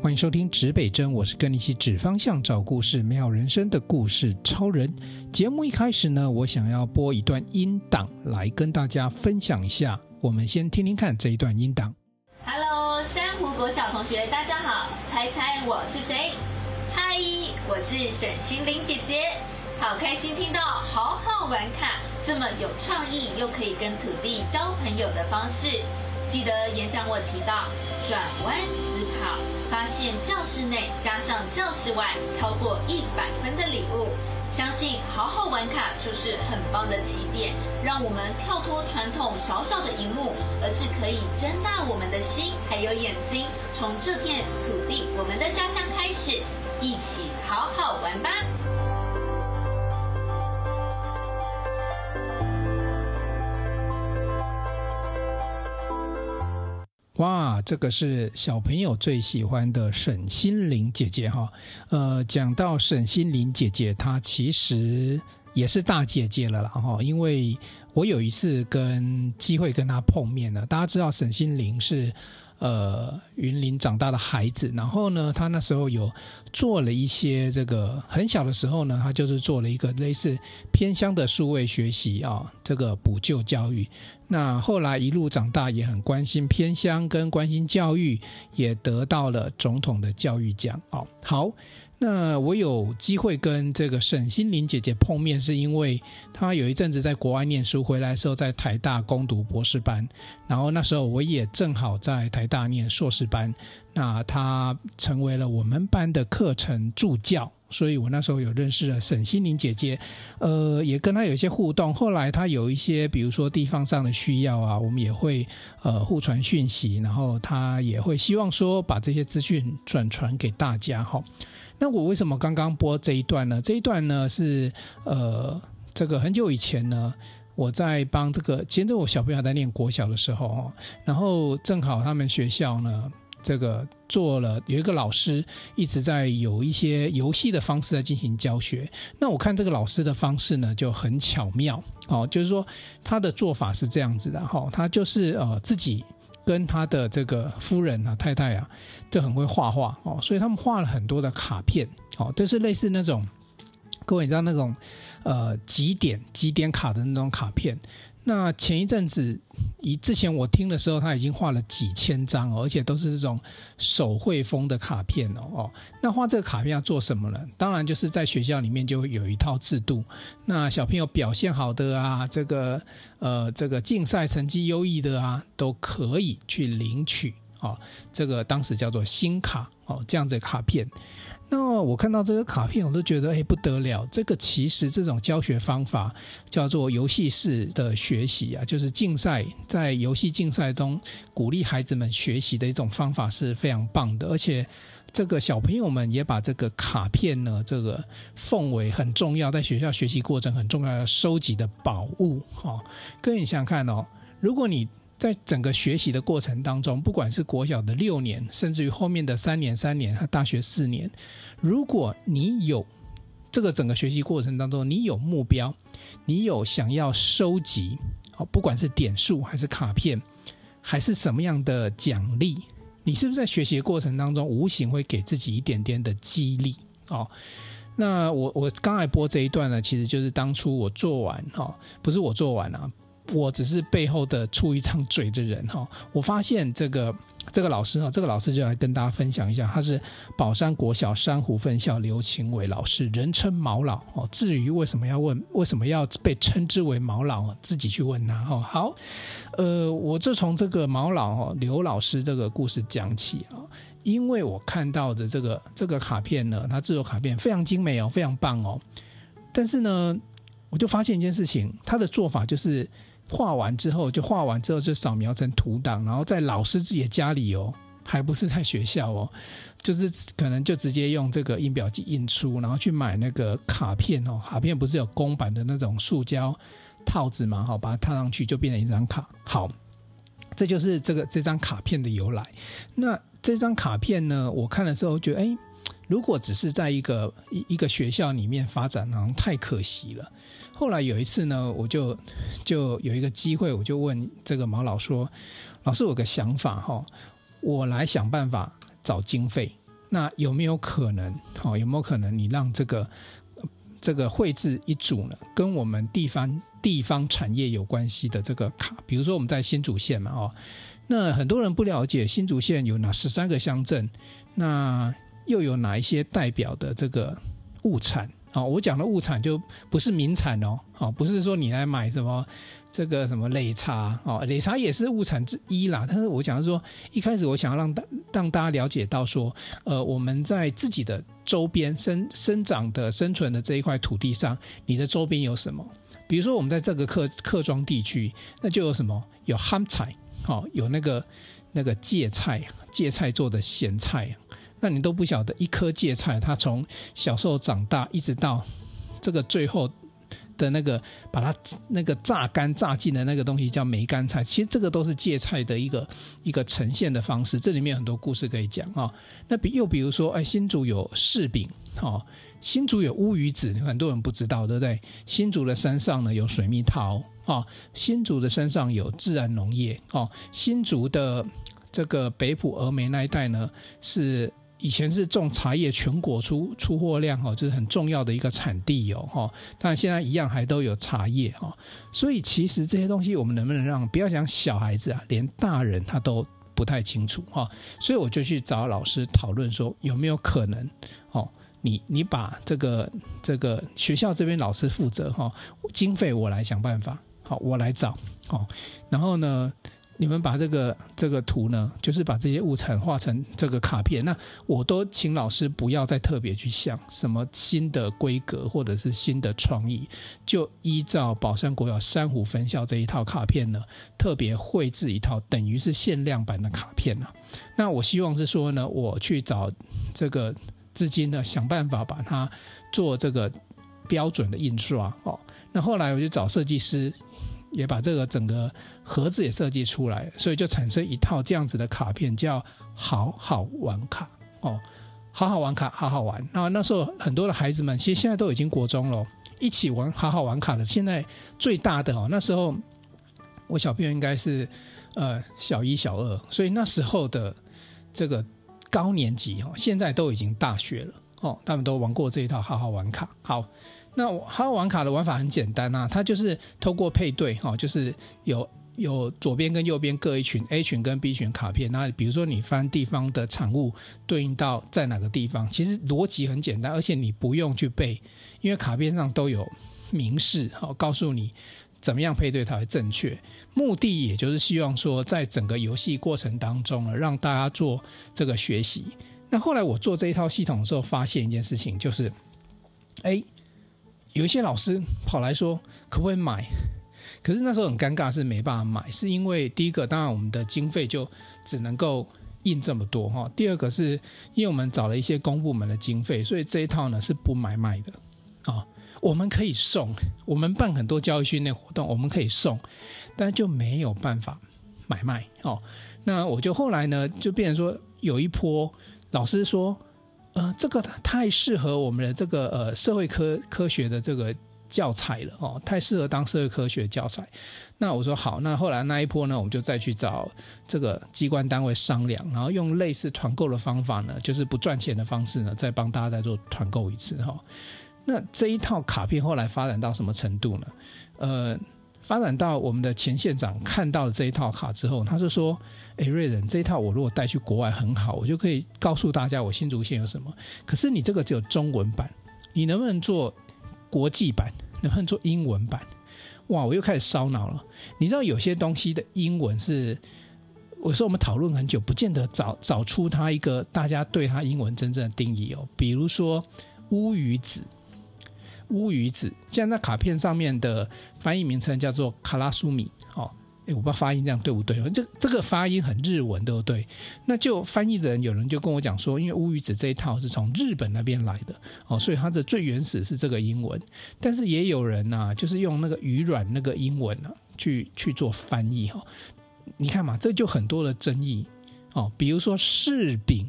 欢迎收听指北针，我是跟你一起指方向、找故事、美好人生的故事超人。节目一开始呢，我想要播一段音档来跟大家分享一下。我们先听听看这一段音档。Hello，珊瑚国小同学，大家好，猜猜我是谁？嗨，我是沈心凌姐姐，好开心听到好好玩卡这么有创意又可以跟土地交朋友的方式。记得演讲我提到转弯考，发现教室内加上教室外超过一百分的礼物。相信好好玩卡就是很棒的起点，让我们跳脱传统小小的荧幕，而是可以睁大我们的心还有眼睛，从这片土地我们的家乡开始，一起好好玩吧。哇，这个是小朋友最喜欢的沈心凌姐姐哈。呃，讲到沈心凌姐姐，她其实也是大姐姐了啦哈。因为我有一次跟机会跟她碰面了，大家知道沈心凌是。呃，云林长大的孩子，然后呢，他那时候有做了一些这个很小的时候呢，他就是做了一个类似偏乡的数位学习啊，这个补救教育。那后来一路长大，也很关心偏乡跟关心教育，也得到了总统的教育奖哦。好。那我有机会跟这个沈心凌姐姐碰面，是因为她有一阵子在国外念书，回来的时候在台大攻读博士班，然后那时候我也正好在台大念硕士班，那她成为了我们班的课程助教，所以我那时候有认识了沈心凌姐姐，呃，也跟她有一些互动。后来她有一些，比如说地方上的需要啊，我们也会呃互传讯息，然后她也会希望说把这些资讯转传给大家哈。那我为什么刚刚播这一段呢？这一段呢是呃，这个很久以前呢，我在帮这个，其实我小朋友在念国小的时候，然后正好他们学校呢，这个做了有一个老师一直在有一些游戏的方式在进行教学。那我看这个老师的方式呢就很巧妙哦，就是说他的做法是这样子的哈，他就是呃自己。跟他的这个夫人啊、太太啊，就很会画画哦，所以他们画了很多的卡片哦，就是类似那种，各位你知道那种呃几点几点卡的那种卡片。那前一阵子，以之前我听的时候，他已经画了几千张，而且都是这种手绘风的卡片哦哦。那画这个卡片要做什么呢？当然就是在学校里面就有一套制度。那小朋友表现好的啊，这个呃这个竞赛成绩优异的啊，都可以去领取哦。这个当时叫做新卡哦，这样子卡片。那我看到这个卡片，我都觉得哎不得了！这个其实这种教学方法叫做游戏式的学习啊，就是竞赛，在游戏竞赛中鼓励孩子们学习的一种方法是非常棒的。而且这个小朋友们也把这个卡片呢，这个奉为很重要，在学校学习过程很重要的收集的宝物。哈，各位你想想看哦，如果你在整个学习的过程当中，不管是国小的六年，甚至于后面的三年、三年和大学四年，如果你有这个整个学习过程当中，你有目标，你有想要收集，哦，不管是点数还是卡片，还是什么样的奖励，你是不是在学习的过程当中无形会给自己一点点的激励？哦，那我我刚才播这一段呢，其实就是当初我做完哈，不是我做完啊。我只是背后的出一张嘴的人哈，我发现这个这个老师哈，这个老师就来跟大家分享一下，他是宝山国小珊瑚分校刘晴伟老师，人称毛老哦。至于为什么要问，为什么要被称之为毛老，自己去问他哈。好，呃，我就从这个毛老哈刘老师这个故事讲起啊，因为我看到的这个这个卡片呢，他制作卡片非常精美哦，非常棒哦。但是呢，我就发现一件事情，他的做法就是。画完之后就画完之后就扫描成图档，然后在老师自己的家里哦，还不是在学校哦，就是可能就直接用这个印表机印出，然后去买那个卡片哦，卡片不是有公版的那种塑胶套子嘛，好，把它套上去就变成一张卡。好，这就是这个这张卡片的由来。那这张卡片呢，我看的时候觉得，哎。如果只是在一个一一个学校里面发展，好像太可惜了。后来有一次呢，我就就有一个机会，我就问这个毛老说：“老师，我有个想法哈，我来想办法找经费，那有没有可能？哦，有没有可能你让这个这个绘制一组呢，跟我们地方地方产业有关系的这个卡，比如说我们在新竹县嘛，哦，那很多人不了解新竹县有哪十三个乡镇，那又有哪一些代表的这个物产？哦，我讲的物产就不是名产哦，哦，不是说你来买什么。这个什么擂茶哦，擂茶也是物产之一啦。但是我想说，一开始我想要让大让大家了解到说，呃，我们在自己的周边生生长的生存的这一块土地上，你的周边有什么？比如说我们在这个客客庄地区，那就有什么？有憨菜，哦，有那个那个芥菜，芥菜做的咸菜，那你都不晓得一颗芥菜，它从小时候长大，一直到这个最后。的那个把它那个榨干榨尽的那个东西叫梅干菜，其实这个都是芥菜的一个一个呈现的方式。这里面很多故事可以讲啊。那比又比如说，哎，新竹有柿饼，哦，新竹有乌鱼子，很多人不知道，对不对？新竹的山上呢有水蜜桃，哦，新竹的山上有自然农业，哦，新竹的这个北埔峨眉那一带呢是。以前是种茶叶，全国出出货量哈，就是很重要的一个产地哦哈。当然现在一样还都有茶叶哈，所以其实这些东西我们能不能让不要讲小孩子啊，连大人他都不太清楚哈。所以我就去找老师讨论说，有没有可能哦，你你把这个这个学校这边老师负责哈，经费我来想办法，好，我来找好，然后呢，你们把这个这个图呢，就是把这些物产画成这个卡片。那我都请老师不要再特别去想什么新的规格或者是新的创意，就依照宝山国小珊瑚分校这一套卡片呢，特别绘制一套等于是限量版的卡片啊。那我希望是说呢，我去找这个资金呢，想办法把它做这个标准的印刷哦。那后来我就找设计师。也把这个整个盒子也设计出来，所以就产生一套这样子的卡片，叫“好好玩卡”哦，“好好玩卡”，好好玩。那那时候很多的孩子们，其实现在都已经国中了，一起玩“好好玩卡”的。现在最大的哦，那时候我小朋友应该是呃小一、小二，所以那时候的这个高年级哦，现在都已经大学了哦，他们都玩过这一套“好好玩卡”。好。那好好玩卡的玩法很简单啊，它就是透过配对哈，就是有有左边跟右边各一群 A 群跟 B 群卡片。那比如说你翻地方的产物对应到在哪个地方，其实逻辑很简单，而且你不用去背，因为卡片上都有明示哈，告诉你怎么样配对才会正确。目的也就是希望说，在整个游戏过程当中呢，让大家做这个学习。那后来我做这一套系统的时候，发现一件事情，就是，哎。有一些老师跑来说可不可以买，可是那时候很尴尬，是没办法买，是因为第一个，当然我们的经费就只能够印这么多哈。第二个是因为我们找了一些公部门的经费，所以这一套呢是不买卖的啊。我们可以送，我们办很多教育训练活动，我们可以送，但就没有办法买卖哦。那我就后来呢就变成说有一波老师说。呃，这个太适合我们的这个呃社会科科学的这个教材了哦，太适合当社会科学教材。那我说好，那后来那一波呢，我们就再去找这个机关单位商量，然后用类似团购的方法呢，就是不赚钱的方式呢，再帮大家再做团购一次哈。那这一套卡片后来发展到什么程度呢？呃。发展到我们的前县长看到了这一套卡之后，他就说：“哎，瑞仁，这一套我如果带去国外很好，我就可以告诉大家我新竹县有什么。可是你这个只有中文版，你能不能做国际版？能不能做英文版？哇！我又开始烧脑了。你知道有些东西的英文是，我说我们讨论很久，不见得找找出它一个大家对它英文真正的定义哦。比如说乌鱼子。”乌鱼子，现在卡片上面的翻译名称叫做卡拉苏米，哦，诶，我不知道发音这样对不对？这这个发音很日文，对不对？那就翻译的人有人就跟我讲说，因为乌鱼子这一套是从日本那边来的，哦，所以它的最原始是这个英文。但是也有人呐、就是用那个鱼卵那个英文啊，去去做翻译哈。你看嘛，这就很多的争议哦。比如说柿饼，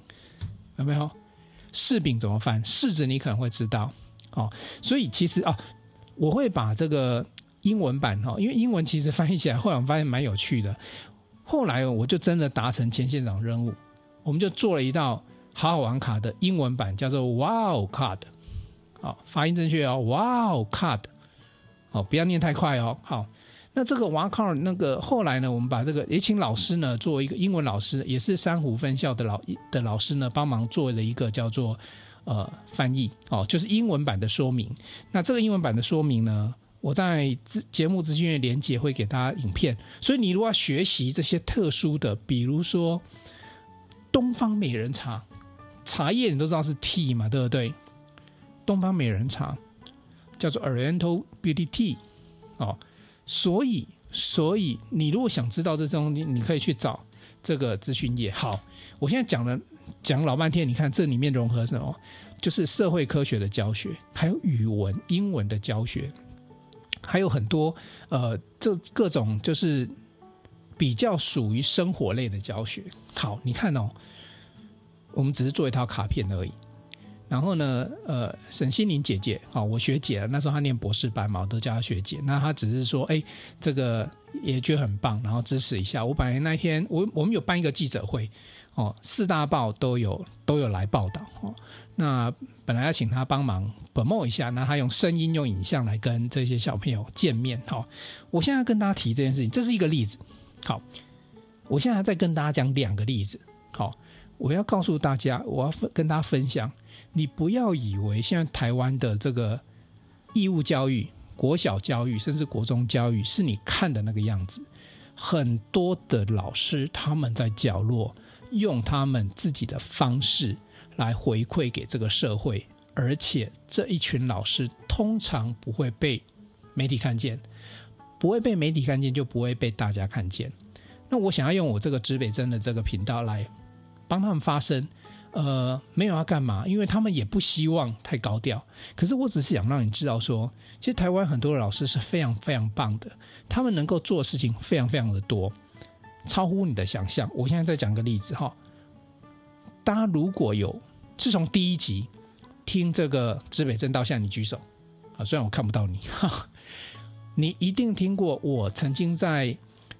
有没有？柿饼怎么翻？柿子你可能会知道。哦，所以其实啊，我会把这个英文版哈，因为英文其实翻译起来，后来我发现蛮有趣的。后来我就真的达成前线长任务，我们就做了一道好好玩卡的英文版叫做 Wow Card，好，发音正确哦，Wow Card，哦，不要念太快哦。好，那这个 Wow Card 那个后来呢，我们把这个也请老师呢，作为一个英文老师，也是珊瑚分校的老的老师呢，帮忙做了一个叫做呃翻译哦，就是英文版的说明。那这个英文版的说明呢，我在节目资讯页连接会给大家影片，所以你如果要学习这些特殊的，比如说东方美人茶。茶叶你都知道是 tea 嘛，对不对？东方美人茶叫做 Oriental Beauty Tea 哦，所以所以你如果想知道这东西，你可以去找这个资讯页。好，我现在讲了讲老半天，你看这里面融合什么？就是社会科学的教学，还有语文、英文的教学，还有很多呃，这各种就是比较属于生活类的教学。好，你看哦。我们只是做一套卡片而已，然后呢，呃，沈心凌姐姐，好，我学姐，那时候她念博士班嘛，我都叫她学姐。那她只是说，哎，这个也觉得很棒，然后支持一下。我本来那天，我我们有办一个记者会，哦，四大报都有都有来报道，哦，那本来要请他帮忙 promo 一下，那他用声音、用影像来跟这些小朋友见面，好，我现在跟大家提这件事情，这是一个例子，好，我现在再跟大家讲两个例子，好。我要告诉大家，我要跟大家分享，你不要以为现在台湾的这个义务教育、国小教育甚至国中教育是你看的那个样子。很多的老师他们在角落用他们自己的方式来回馈给这个社会，而且这一群老师通常不会被媒体看见，不会被媒体看见就不会被大家看见。那我想要用我这个指北针的这个频道来。帮他们发声，呃，没有要干嘛，因为他们也不希望太高调。可是我只是想让你知道说，其实台湾很多的老师是非常非常棒的，他们能够做的事情非常非常的多，超乎你的想象。我现在再讲个例子哈，大家如果有自从第一集听这个指北针到现在，你举手啊，虽然我看不到你，哈，你一定听过我曾经在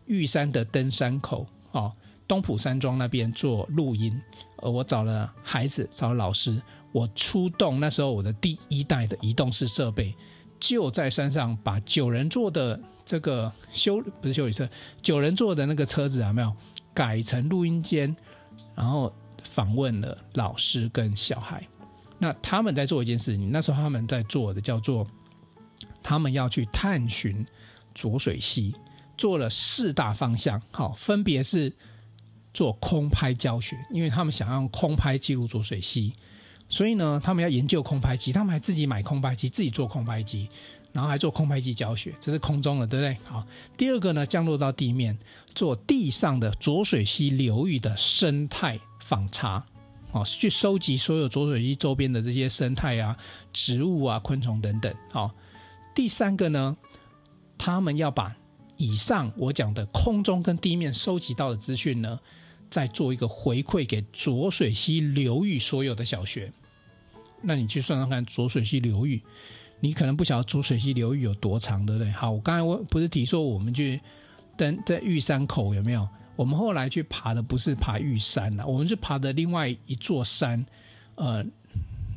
玉山的登山口啊。东埔山庄那边做录音，呃，我找了孩子，找了老师，我出动那时候我的第一代的移动式设备，就在山上把九人座的这个修不是休旅车，九人座的那个车子有没有改成录音间，然后访问了老师跟小孩，那他们在做一件事情，那时候他们在做的叫做，他们要去探寻浊水溪，做了四大方向，好，分别是。做空拍教学，因为他们想要用空拍记录浊水溪，所以呢，他们要研究空拍机，他们还自己买空拍机，自己做空拍机，然后还做空拍机教学，这是空中的，对不对？好，第二个呢，降落到地面，做地上的浊水溪流域的生态访查，哦，去收集所有浊水溪周边的这些生态啊、植物啊、昆虫等等。哦，第三个呢，他们要把以上我讲的空中跟地面收集到的资讯呢。再做一个回馈给浊水溪流域所有的小学，那你去算算看，浊水溪流域，你可能不晓得浊水溪流域有多长，对不对？好，我刚才我不是提说我们去登在玉山口有没有？我们后来去爬的不是爬玉山了，我们是爬的另外一座山，呃，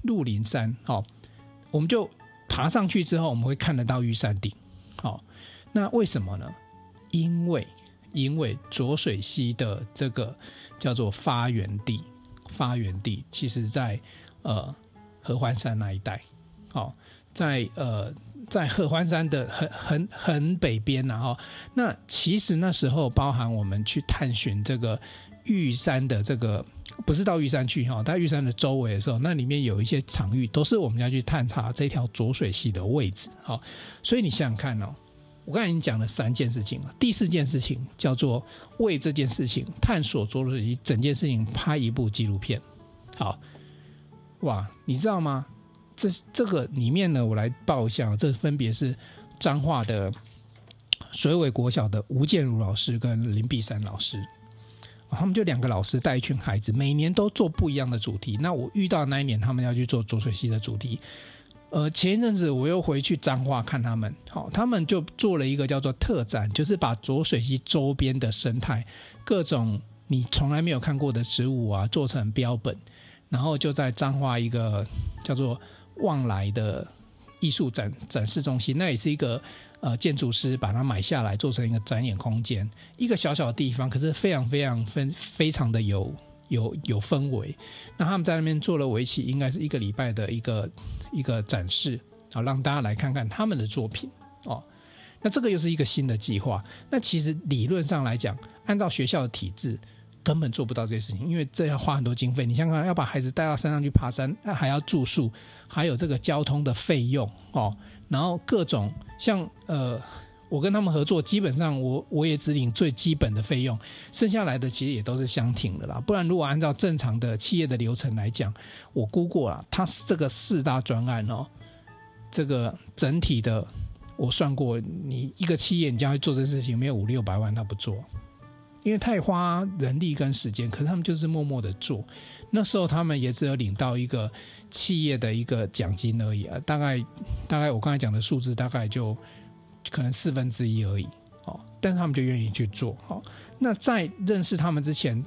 鹿林山。好，我们就爬上去之后，我们会看得到玉山顶。好，那为什么呢？因为因为浊水溪的这个叫做发源地，发源地其实在呃合欢山那一带，哦，在呃在合欢山的很很很北边，然后那其实那时候包含我们去探寻这个玉山的这个，不是到玉山去哈，在玉山的周围的时候，那里面有一些场域都是我们要去探查这条浊水溪的位置，好，所以你想想看哦。我刚才已经讲了三件事情了，第四件事情叫做为这件事情探索浊水溪整件事情拍一部纪录片。好，哇，你知道吗？这这个里面呢，我来报一下，这分别是彰化的水尾国小的吴建儒老师跟林碧山老师，他们就两个老师带一群孩子，每年都做不一样的主题。那我遇到那一年，他们要去做浊水溪的主题。呃，前一阵子我又回去彰化看他们，好，他们就做了一个叫做特展，就是把浊水溪周边的生态，各种你从来没有看过的植物啊，做成标本，然后就在彰化一个叫做旺来的艺术展展示中心，那也是一个呃建筑师把它买下来做成一个展演空间，一个小小的地方，可是非常非常非非常的有有有氛围。那他们在那边做了为期应该是一个礼拜的一个一个展示，好让大家来看看他们的作品哦。那这个又是一个新的计划。那其实理论上来讲，按照学校的体制，根本做不到这些事情，因为这要花很多经费。你想想，要把孩子带到山上去爬山，那还要住宿，还有这个交通的费用哦。然后各种像呃，我跟他们合作，基本上我我也只领最基本的费用，剩下来的其实也都是相挺的啦。不然如果按照正常的企业的流程来讲，我估过了，它这个四大专案哦，这个整体的。我算过，你一个企业，你将来做这事情，没有五六百万，他不做，因为太花人力跟时间。可是他们就是默默的做，那时候他们也只有领到一个企业的一个奖金而已啊，大概大概我刚才讲的数字，大概就可能四分之一而已哦。但是他们就愿意去做。哦，那在认识他们之前，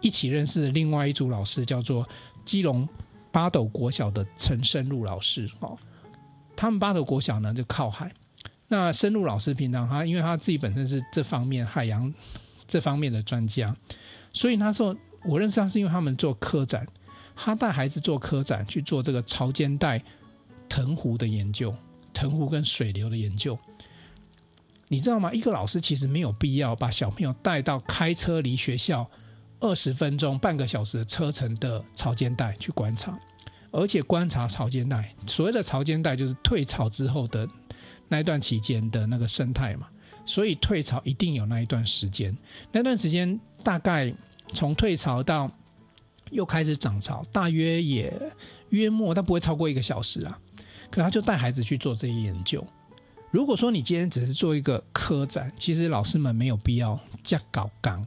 一起认识另外一组老师叫做基隆八斗国小的陈生路老师哦，他们八斗国小呢就靠海。那深入老师平常他，因为他自己本身是这方面海洋这方面的专家，所以他说我认识他是因为他们做科展，他带孩子做科展去做这个潮间带藤壶的研究，藤壶跟水流的研究，你知道吗？一个老师其实没有必要把小朋友带到开车离学校二十分钟、半个小时的车程的潮间带去观察，而且观察潮间带，所谓的潮间带就是退潮之后的。那一段期间的那个生态嘛，所以退潮一定有那一段时间。那段时间大概从退潮到又开始涨潮，大约也约莫，但不会超过一个小时啊。可他就带孩子去做这些研究。如果说你今天只是做一个科展，其实老师们没有必要加搞纲。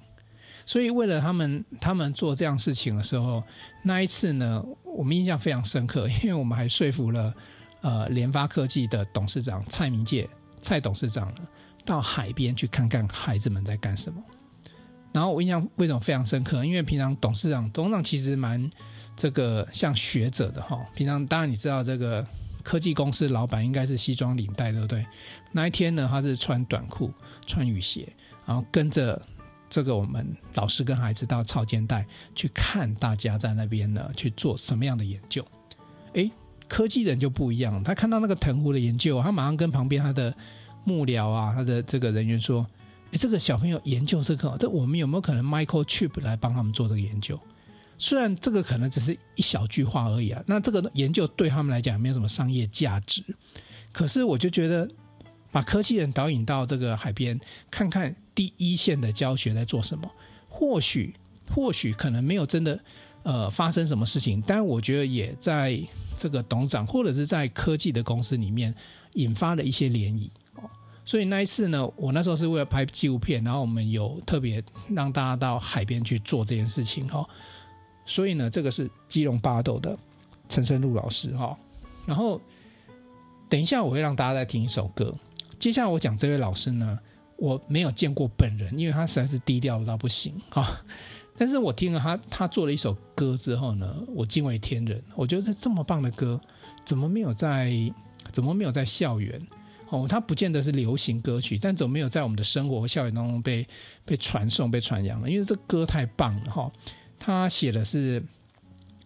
所以为了他们，他们做这样事情的时候，那一次呢，我们印象非常深刻，因为我们还说服了。呃，联发科技的董事长蔡明介，蔡董事长呢，到海边去看看孩子们在干什么。然后我印象为什么非常深刻？因为平常董事长，董事长其实蛮这个像学者的哈。平常当然你知道，这个科技公司老板应该是西装领带，对不对？那一天呢，他是穿短裤、穿雨鞋，然后跟着这个我们老师跟孩子到操间带去看大家在那边呢去做什么样的研究。诶。科技人就不一样，他看到那个藤壶的研究，他马上跟旁边他的幕僚啊，他的这个人员说：“哎，这个小朋友研究这个，这我们有没有可能 Michael Chip 来帮他们做这个研究？虽然这个可能只是一小句话而已啊，那这个研究对他们来讲没有什么商业价值，可是我就觉得把科技人导引到这个海边，看看第一线的教学在做什么，或许或许可能没有真的呃发生什么事情，但我觉得也在。这个董事长或者是在科技的公司里面引发了一些涟漪，所以那一次呢，我那时候是为了拍纪录片，然后我们有特别让大家到海边去做这件事情哈。所以呢，这个是基隆八斗的陈生路老师哈。然后等一下我会让大家再听一首歌。接下来我讲这位老师呢，我没有见过本人，因为他实在是低调到不行啊。但是我听了他他做了一首歌之后呢，我惊为天人。我觉得这这么棒的歌，怎么没有在怎么没有在校园？哦，他不见得是流行歌曲，但怎么没有在我们的生活和校园当中被被传颂、被传扬了？因为这歌太棒了哈！他写的是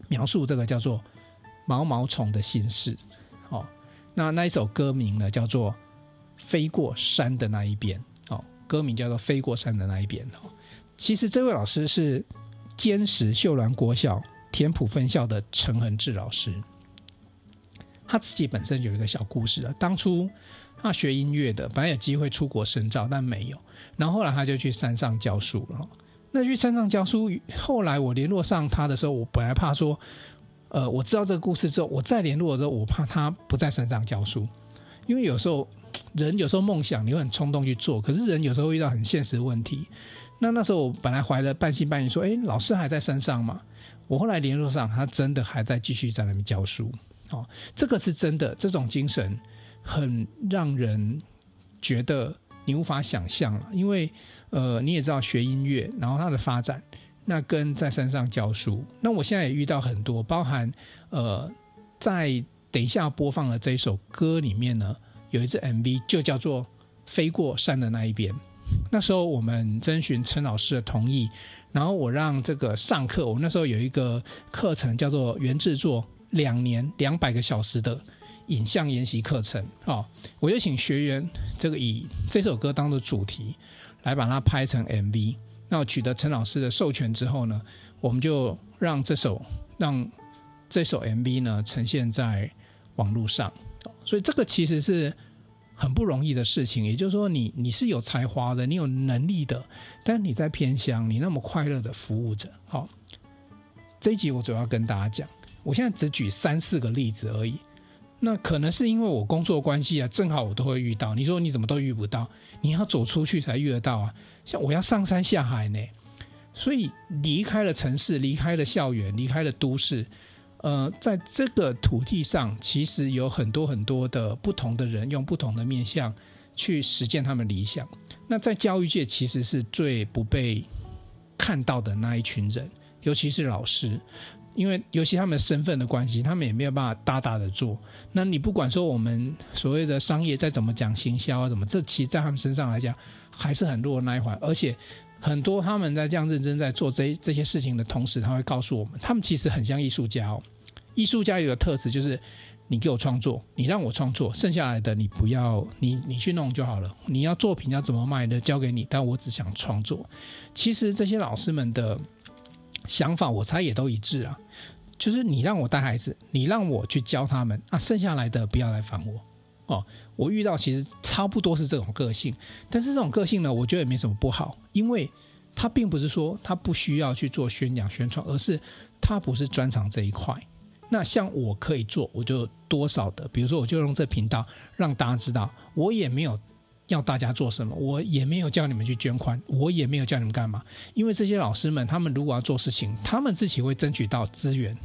描述这个叫做毛毛虫的心事。哦，那那一首歌名呢叫做《飞过山的那一边》。哦，歌名叫做《飞过山的那一边》。哦。其实这位老师是坚实秀兰国小田埔分校的陈恒志老师，他自己本身有一个小故事啊。当初他学音乐的，本来有机会出国深造，但没有。然后后来他就去山上教书了。那去山上教书，后来我联络上他的时候，我本来怕说，呃，我知道这个故事之后，我再联络的时候，我怕他不在山上教书，因为有时候人有时候梦想你会很冲动去做，可是人有时候遇到很现实的问题。那那时候我本来怀了半信半疑，说：“哎，老师还在山上吗？”我后来联络上，他真的还在继续在那边教书。哦，这个是真的，这种精神很让人觉得你无法想象了。因为呃，你也知道学音乐，然后它的发展，那跟在山上教书，那我现在也遇到很多，包含呃，在等一下播放的这一首歌里面呢，有一支 MV 就叫做《飞过山的那一边》。那时候我们征询陈老师的同意，然后我让这个上课，我那时候有一个课程叫做原制作两年两百个小时的影像研习课程，哦，我就请学员这个以这首歌当做主题来把它拍成 MV。那我取得陈老师的授权之后呢，我们就让这首让这首 MV 呢呈现在网络上，所以这个其实是很不容易的事情。也就是说你，你你是有才华的，你有能力的，但你在偏乡，你那么快乐的服务着。好，这一集我主要跟大家讲，我现在只举三四个例子而已。那可能是因为我工作关系啊，正好我都会遇到。你说你怎么都遇不到？你要走出去才遇得到啊！像我要上山下海呢，所以离开了城市，离开了校园，离开了都市，呃，在这个土地上，其实有很多很多的不同的人，用不同的面向去实践他们理想。那在教育界，其实是最不被看到的那一群人，尤其是老师。因为尤其他们身份的关系，他们也没有办法大大的做。那你不管说我们所谓的商业再怎么讲行销啊，怎么这其实在他们身上来讲还是很弱的那一环。而且很多他们在这样认真在做这这些事情的同时，他会告诉我们，他们其实很像艺术家哦。艺术家有个特质就是，你给我创作，你让我创作，剩下来的你不要你你去弄就好了。你要作品要怎么卖的交给你，但我只想创作。其实这些老师们的。想法我猜也都一致啊，就是你让我带孩子，你让我去教他们啊，剩下来的不要来烦我哦。我遇到其实差不多是这种个性，但是这种个性呢，我觉得也没什么不好，因为他并不是说他不需要去做宣讲宣传，而是他不是专长这一块。那像我可以做，我就多少的，比如说我就用这频道让大家知道，我也没有。要大家做什么？我也没有叫你们去捐款，我也没有叫你们干嘛。因为这些老师们，他们如果要做事情，他们自己会争取到资源，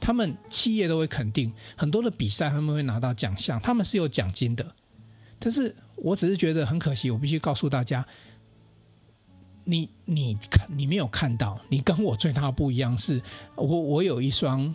他们企业都会肯定很多的比赛，他们会拿到奖项，他们是有奖金的。但是我只是觉得很可惜，我必须告诉大家，你你你没有看到，你跟我最大的不一样是，我我有一双。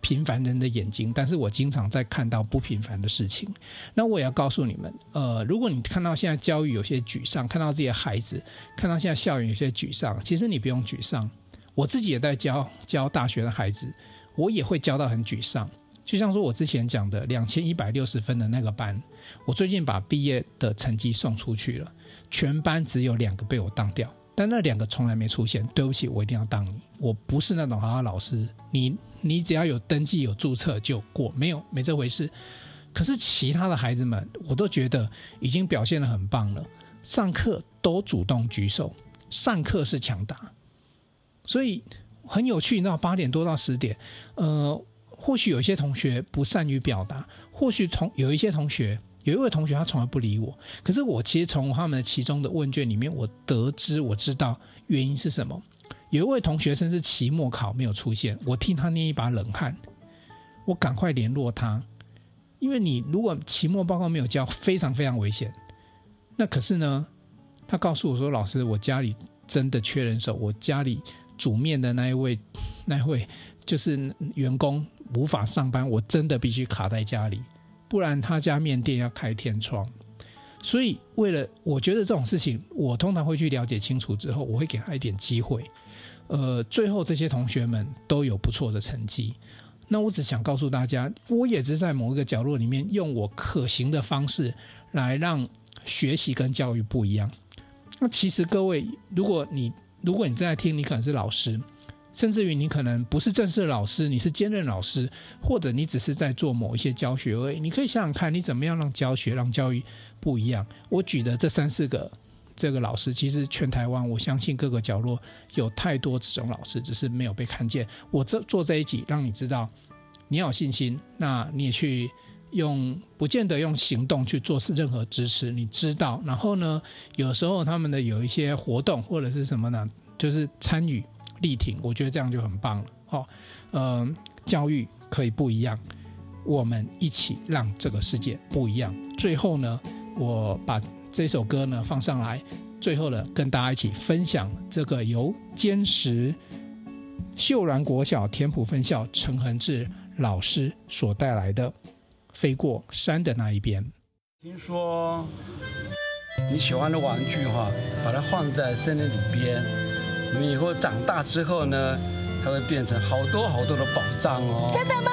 平凡人的眼睛，但是我经常在看到不平凡的事情。那我也要告诉你们，呃，如果你看到现在教育有些沮丧，看到自己的孩子，看到现在校园有些沮丧，其实你不用沮丧。我自己也在教教大学的孩子，我也会教到很沮丧。就像说我之前讲的两千一百六十分的那个班，我最近把毕业的成绩送出去了，全班只有两个被我当掉。但那两个从来没出现，对不起，我一定要当你。我不是那种好好老师，你你只要有登记有注册就过，没有没这回事。可是其他的孩子们，我都觉得已经表现得很棒了，上课都主动举手，上课是抢答，所以很有趣。你知道八点多到十点，呃，或许有些同学不善于表达，或许同有一些同学。有一位同学，他从来不理我。可是我其实从他们的其中的问卷里面，我得知我知道原因是什么。有一位同学甚至期末考没有出现，我替他捏一把冷汗。我赶快联络他，因为你如果期末报告没有交，非常非常危险。那可是呢，他告诉我说：“老师，我家里真的缺人手，我家里煮面的那一位，那一位就是员工无法上班，我真的必须卡在家里。”不然他家面店要开天窗，所以为了我觉得这种事情，我通常会去了解清楚之后，我会给他一点机会。呃，最后这些同学们都有不错的成绩。那我只想告诉大家，我也是在某一个角落里面，用我可行的方式来让学习跟教育不一样。那其实各位，如果你如果你正在听，你可能是老师。甚至于你可能不是正式的老师，你是兼任老师，或者你只是在做某一些教学而已。你可以想想看，你怎么样让教学、让教育不一样？我举的这三四个这个老师，其实全台湾，我相信各个角落有太多这种老师，只是没有被看见。我这做这一集，让你知道你要有信心，那你也去用，不见得用行动去做任何支持。你知道，然后呢，有时候他们的有一些活动或者是什么呢，就是参与。力挺，我觉得这样就很棒了。哦，嗯、教育可以不一样，我们一起让这个世界不一样。最后呢，我把这首歌呢放上来，最后呢，跟大家一起分享这个由坚实秀兰国小田埔分校陈恒志老师所带来的《飞过山的那一边》。听说你喜欢的玩具哈，把它放在森林里边，你们以后长大之后呢，它会变成好多好多的宝藏哦。真的吗？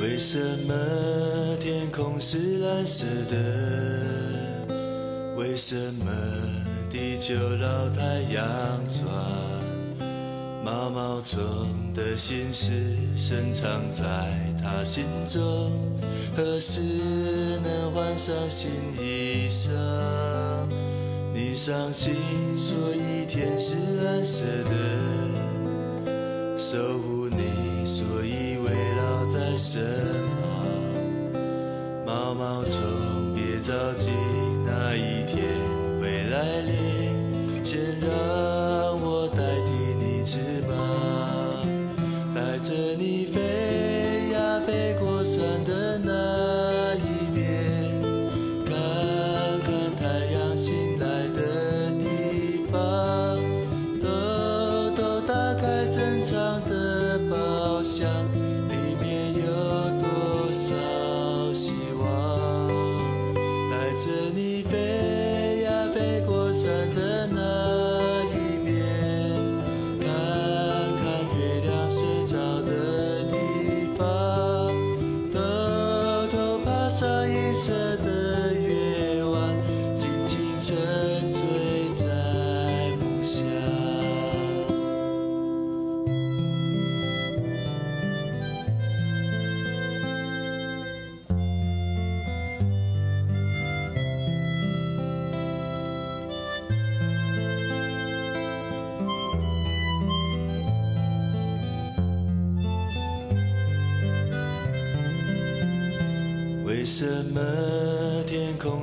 为什么天空是蓝色的？为什么地球绕太阳转？毛毛虫的心事深藏在他心中，何时能换上新衣裳？你伤心，所以天是蓝色的，守护你，所以围绕在身旁。毛毛虫，别着急，那一天会来临，上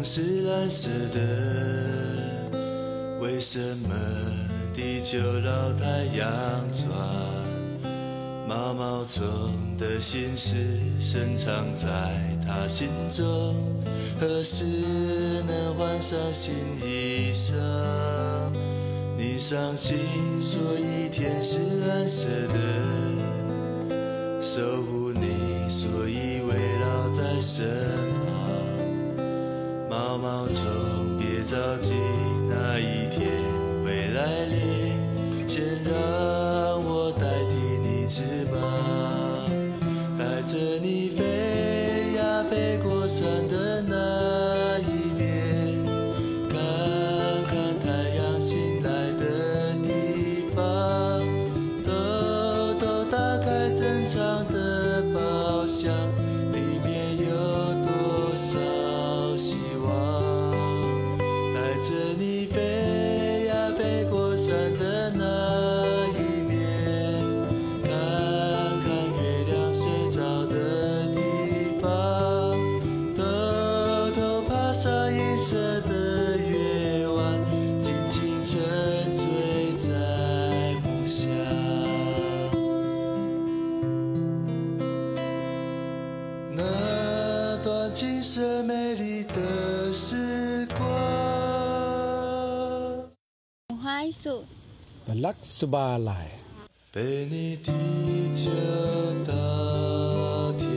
是蓝色的？为什么地球绕太阳转？毛毛虫的心事深藏在他心中，何时能换上新衣裳？你伤心，所以天是蓝色的，守护你，所以围绕在身 Balak Subalai。陪你地久到天。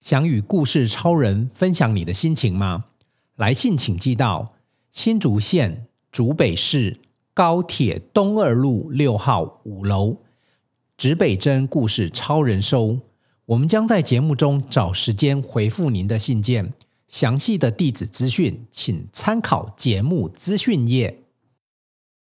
想与故事超人分享你的心情吗？来信请寄到新竹县竹北市高铁东二路六号五楼，指北针故事超人收。我们将在节目中找时间回复您的信件。详细的地址资讯，请参考节目资讯页。